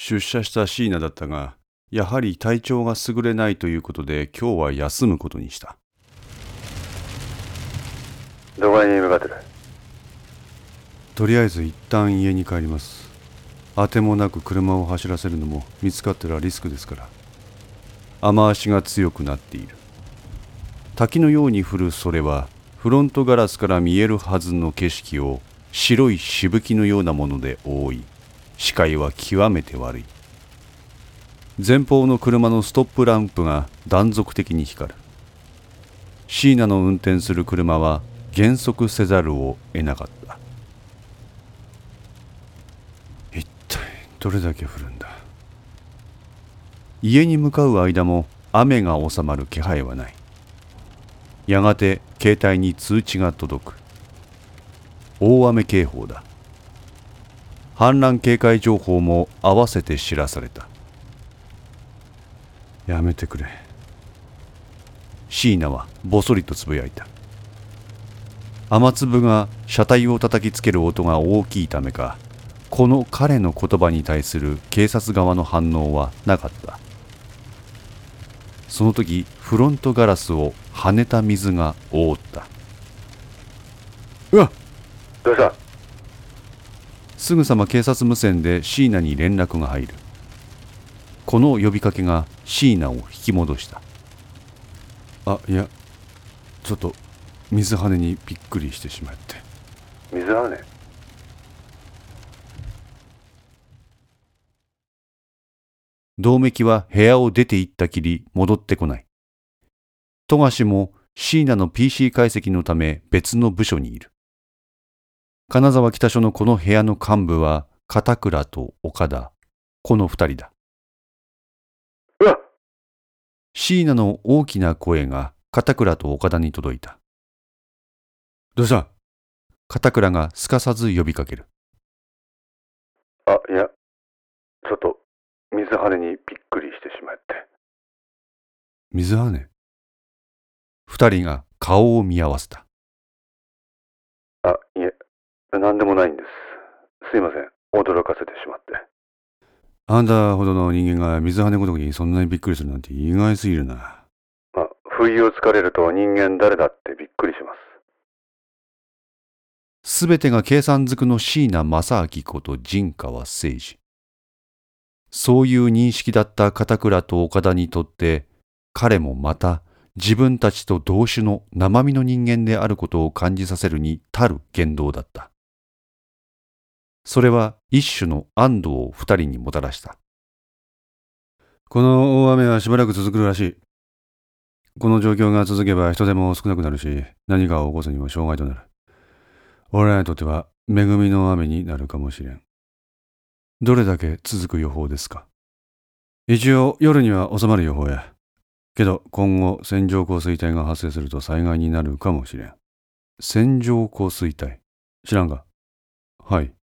出社した椎名だったが、やはり体調が優れないということで今日は休むことにした。どこに向かってるとりあえず一旦家に帰ります。あてもなく車を走らせるのも見つかったらリスクですから。雨足が強くなっている。滝のように降るそれはフロントガラスから見えるはずの景色を白いしぶきのようなもので覆い視界は極めて悪い。前方の車のストップランプが断続的に光る。椎名の運転する車は減速せざるを得なかった。一体どれだけ降るんだ？家に向かう間も雨が収まる気配はない。やがて携帯に通知が届く。大雨警報だ。氾濫警戒情報も合わせて知らされた。やめてくれ。椎名はぼそりとつぶやいた。雨粒が車体を叩きつける音が大きいためかこの彼の言葉に対する警察側の反応はなかった。その時フロントガラスを跳ねた水が覆った。うわどうした？すぐさま警察無線で椎名に連絡が入る。この呼びかけが椎名を引き戻した。あいやちょっと水跳ねにびっくりしてしまって。水はね？銅メキは部屋を出て行ったきり戻ってこない。富樫も椎名の PC 解析のため別の部署にいる金沢北署のこの部屋の幹部は片倉と岡田。この二人だ。うわ。椎名の大きな声が片倉と岡田に届いた。どうした？片倉がすかさず呼びかける。あいやちょっと水はねにびっくりしてしまって。水はね？二人が顔を見合わせた。あいえ何でもないんです。すいません。驚かせてしまって。あんたほどの人間が水跳ねごときにそんなにびっくりするなんて意外すぎるな。まあ不意をつかれると人間誰だってびっくりします。すべてが計算づくの椎名正明こと陣川誠二。そういう認識だった片倉と岡田にとって、彼もまた自分たちと同種の生身の人間であることを感じさせるに足る言動だった。それは一種の安堵を二人にもたらした。この大雨はしばらく続くらしい。この状況が続けば人手も少なくなるし、何かを起こすにも障害となる。俺らにとっては恵みの雨になるかもしれん。どれだけ続く予報ですか一応夜には収まる予報や。けど今後線状降水帯が発生すると災害になるかもしれん。線状降水帯知らんかはい。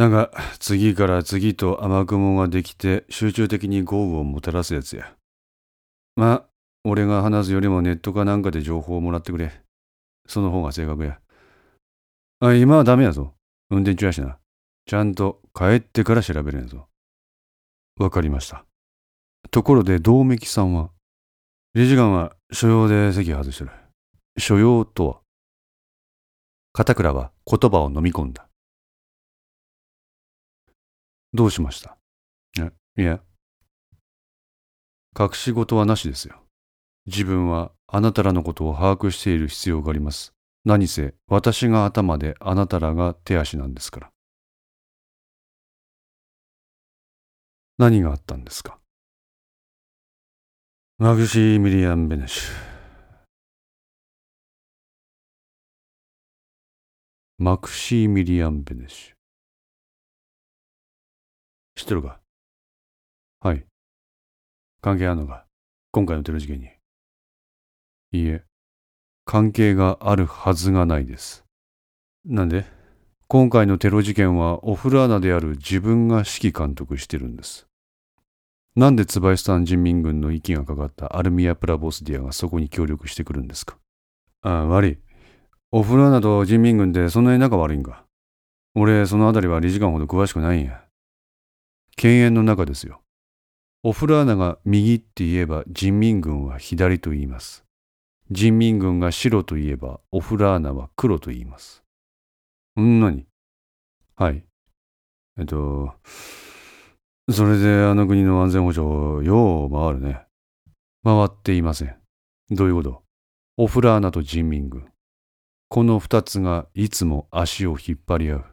なんか次から次と雨雲ができて集中的に豪雨をもたらすやつや。まあ、俺が話すよりもネットかなんかで情報をもらってくれ。その方が正確や。あ、今はダメやぞ。運転中やしな。ちゃんと帰ってから調べるんぞ。わかりました。ところで、道明さんは理事官は所用で席外してる。所用とは？片倉は言葉を飲み込んだ。どうしました？え、いや。隠し事はなしですよ。自分はあなたらのことを把握している必要があります。何せ私が頭であなたらが手足なんですから。何があったんですか？マクシミリアン・ベネシュ。マクシミリアン・ベネシュ。知ってるか？はい。関係あるのか？今回のテロ事件に。いいえ。関係があるはずがないです。なんで？今回のテロ事件はオフラーナである自分が指揮監督してるんです。なんでツバイスタン人民軍の息がかかったアルミア・プラボスディアがそこに協力してくるんですか？ああ、悪い。オフラーナと人民軍ってそんなに仲悪いんか？俺、そのあたりは理事官ほど詳しくないんや。犬猿の中ですよ。お風呂穴が右って言えば人民軍は左と言います。人民軍が白と言えばお風呂穴は黒と言います。んなにはい。えっと、それであの国の安全保障、よう回るね。回っていません。どういうこと？オフラーナと人民軍。この二つがいつも足を引っ張り合う。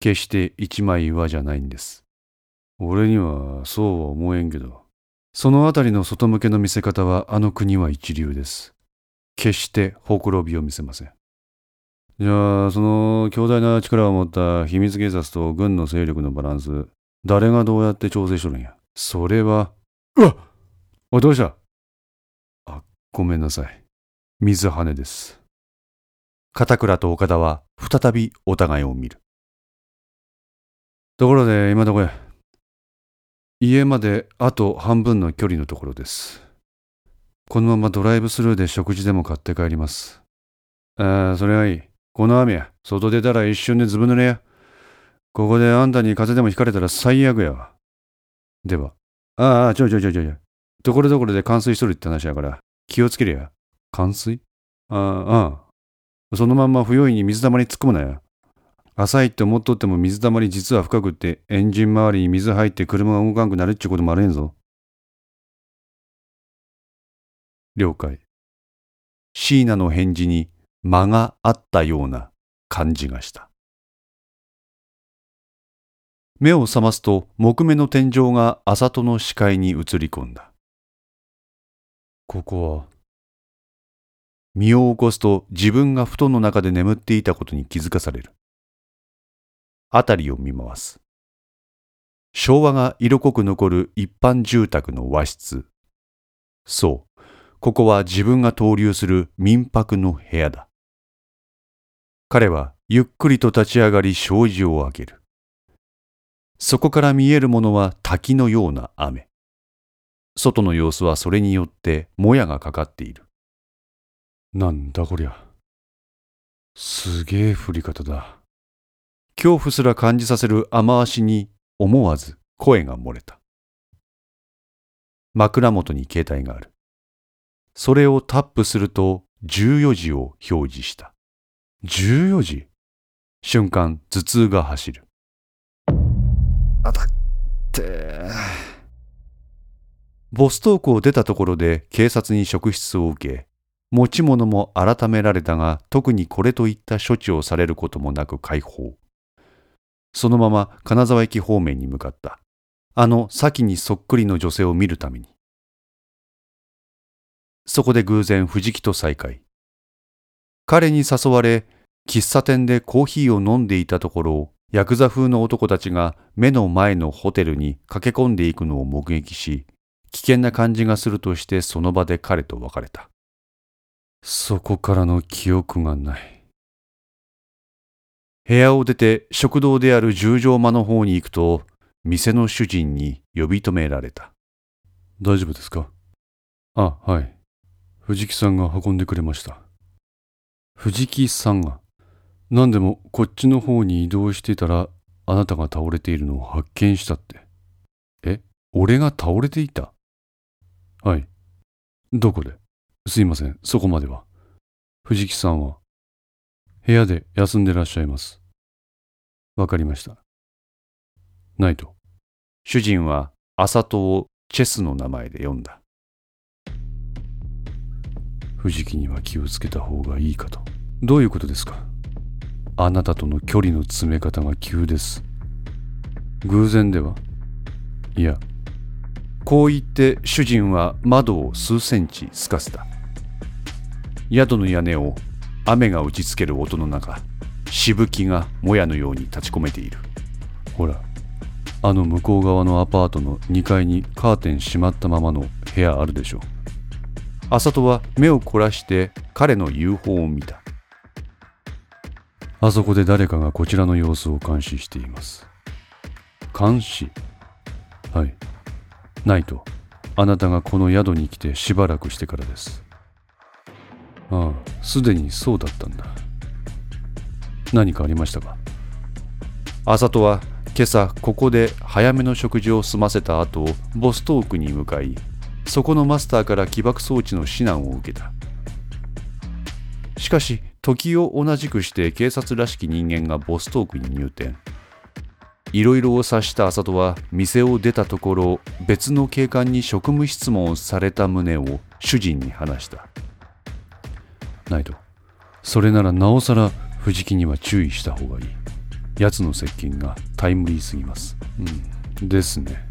決して一枚岩じゃないんです。俺にはそうは思えんけど、そのあたりの外向けの見せ方はあの国は一流です。決してほころびを見せません。じゃあ、その強大な力を持った秘密警察と軍の勢力のバランス、誰がどうやって調整しとるんや。それは、うわおい、どうした?あ、ごめんなさい。水羽です。片倉と岡田は再びお互いを見る。ところで、今どこへ家まであと半分の距離のところです。このままドライブスルーで食事でも買って帰ります。ああ、それはいい。この雨や、外出たら一瞬でずぶ濡れや。ここであんたに風でもひかれたら最悪やわ。では、ああ、ちょいちょいちょいちょい。ところどころで冠水しとるって話やから、気をつけりや。冠水？ああ、ああ。そのまんま不用意に水たまり突っ込むなや。浅いって思っとっても水たまり実は深くってエンジン周りに水入って車が動かんくなるっちゅうこともあるんぞ。了解。椎名の返事に間があったような感じがした。目を覚ますと木目の天井が朝戸の視界に映り込んだ。ここは身を起こすと自分が布団の中で眠っていたことに気づかされる。辺りを見回す。昭和が色濃く残る一般住宅の和室。そう、ここは自分が投留する民泊の部屋だ。彼はゆっくりと立ち上がり障子を開ける。そこから見えるものは滝のような雨。外の様子はそれによってもやがかかっている。なんだこりゃ。すげえ降り方だ。恐怖すら感じさせる雨足に思わず声が漏れた。枕元に携帯がある。それをタップすると14時を表示した。14時？瞬間頭痛が走る。あたって。ボストークを出たところで警察に職質を受け、持ち物も改められたが特にこれといった処置をされることもなく解放。そのまま金沢駅方面に向かった。あの先にそっくりの女性を見るために。そこで偶然藤木と再会。彼に誘われ、喫茶店でコーヒーを飲んでいたところを、ヤクザ風の男たちが目の前のホテルに駆け込んでいくのを目撃し、危険な感じがするとしてその場で彼と別れた。そこからの記憶がない。部屋を出て食堂である十条間の方に行くと、店の主人に呼び止められた。大丈夫ですか？あ、はい。藤木さんが運んでくれました。藤木さんが？何でもこっちの方に移動してたらあなたが倒れているのを発見したって。え俺が倒れていた？はい。どこで？すいません、そこまでは。藤木さんは部屋で休んでらっしゃいます。わかりました。ナイト。主人は朝戸をチェスの名前で呼んだ。藤木には気をつけた方がいいかと。どういうことですか？あなたとの距離の詰め方が急です。偶然では？いや、こう言って主人は窓を数センチすかせた。宿の屋根を雨が打ちつける音の中しぶきがもやのように立ち込めている。ほらあの向こう側のアパートの2階にカーテン閉まったままの部屋あるでしょ浅戸は目を凝らして彼の言う方を見た。あそこで誰かがこちらの様子を監視しています。監視？はい。ないと。あなたがこの宿に来てしばらくしてからです。ああ、すでにそうだったんだ。何かありましたか？あさとは今朝ここで早めの食事を済ませた後ボストークに向かいそこのマスターから起爆装置の指南を受けた。しかし時を同じくして警察らしき人間がボストークに入店。いろいろを察した浅戸は店を出たところ別の警官に職務質問をされた旨を主人に話した。ナイトそれならなおさら藤木には注意した方がいい。奴の接近がタイムリーすぎます。うん。ですね。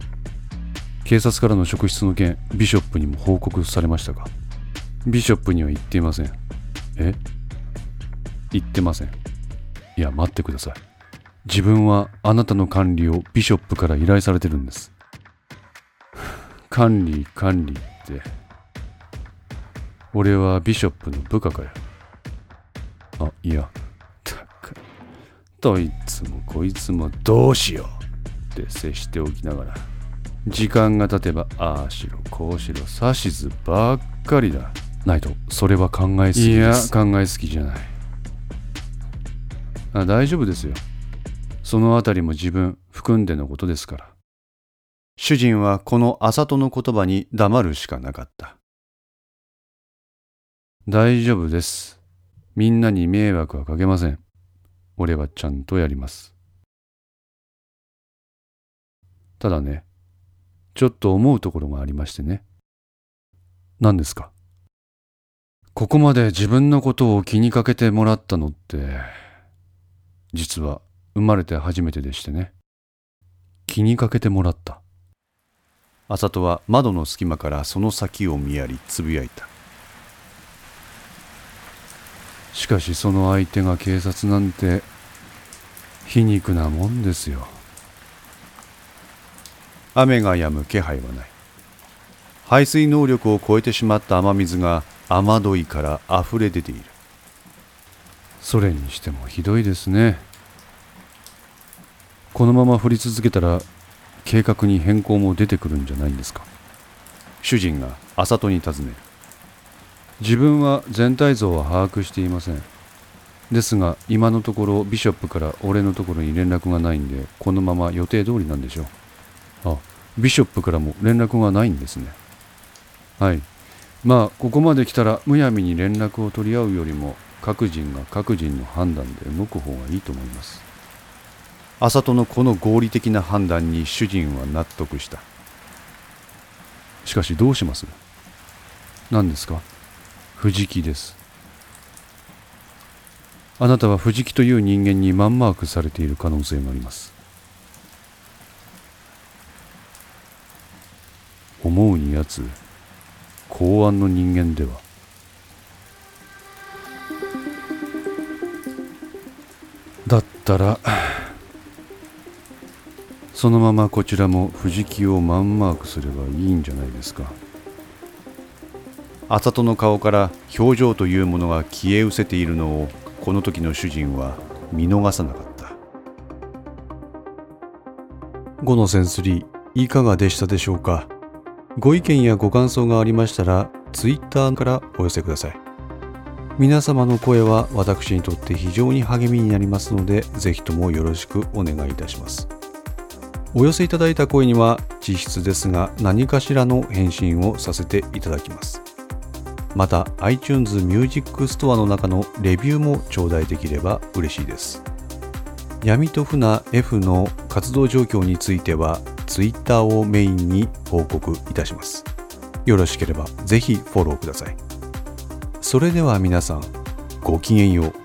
警察からの職質の件ビショップにも報告されましたか？ビショップには言っていません。え？言ってません。いや待ってください。自分はあなたの管理をビショップから依頼されてるんです。管理管理って。俺はビショップの部下かよ。あいや。たくどいつもこいつもどうしよう。って接しておきながら時間が経てばああしろこうしろ指図ばっかりだ。ナイトそれは考えすぎです。いや考えすぎじゃない。あ大丈夫ですよ。そのあたりも自分含んでのことですから。主人はこの浅戸の言葉に黙るしかなかった大丈夫です。みんなに迷惑はかけません。俺はちゃんとやります。ただねちょっと思うところがありましてね。何ですか？ここまで自分のことを気にかけてもらったのって実は生まれて初めてでしてね。気にかけてもらった。浅戸は窓の隙間からその先を見やりつぶやいた。しかしその相手が警察なんて皮肉なもんですよ。雨が止む気配はない。排水能力を超えてしまった雨水が雨どいから溢れ出ている。それにしてもひどいですね。このまま降り続けたら計画に変更も出てくるんじゃないんですか。主人が浅戸に尋ねる。自分は全体像は把握していません。ですが今のところビショップから俺のところに連絡がないんでこのまま予定通りなんでしょう。あビショップからも連絡がないんですね。はい。まあここまで来たらむやみに連絡を取り合うよりも各人が各人の判断で動く方がいいと思います。浅戸のこの合理的な判断に主人は納得した。しかしどうします？何ですか？藤木です。あなたは藤木という人間にマンマークされている可能性があります。思うにやつ公安の人間では。だったらそのままこちらも藤木をマンマークすればいいんじゃないですか。浅戸の顔から表情というものが消え失せているのをこの時の主人は見逃さなかった。5のセンスリーいかがでしたでしょうか？ご意見やご感想がありましたら Twitter からお寄せください。皆様の声は私にとって非常に励みになりますのでぜひともよろしくお願いいたします。お寄せいただいた声には実質ですが何かしらの返信をさせていただきます。また iTunes Music Store の中のレビューも頂戴できれば嬉しいです。闇と船 F の活動状況については Twitter をメインに報告いたします。よろしければぜひフォローください。それでは皆さんごきげんよう。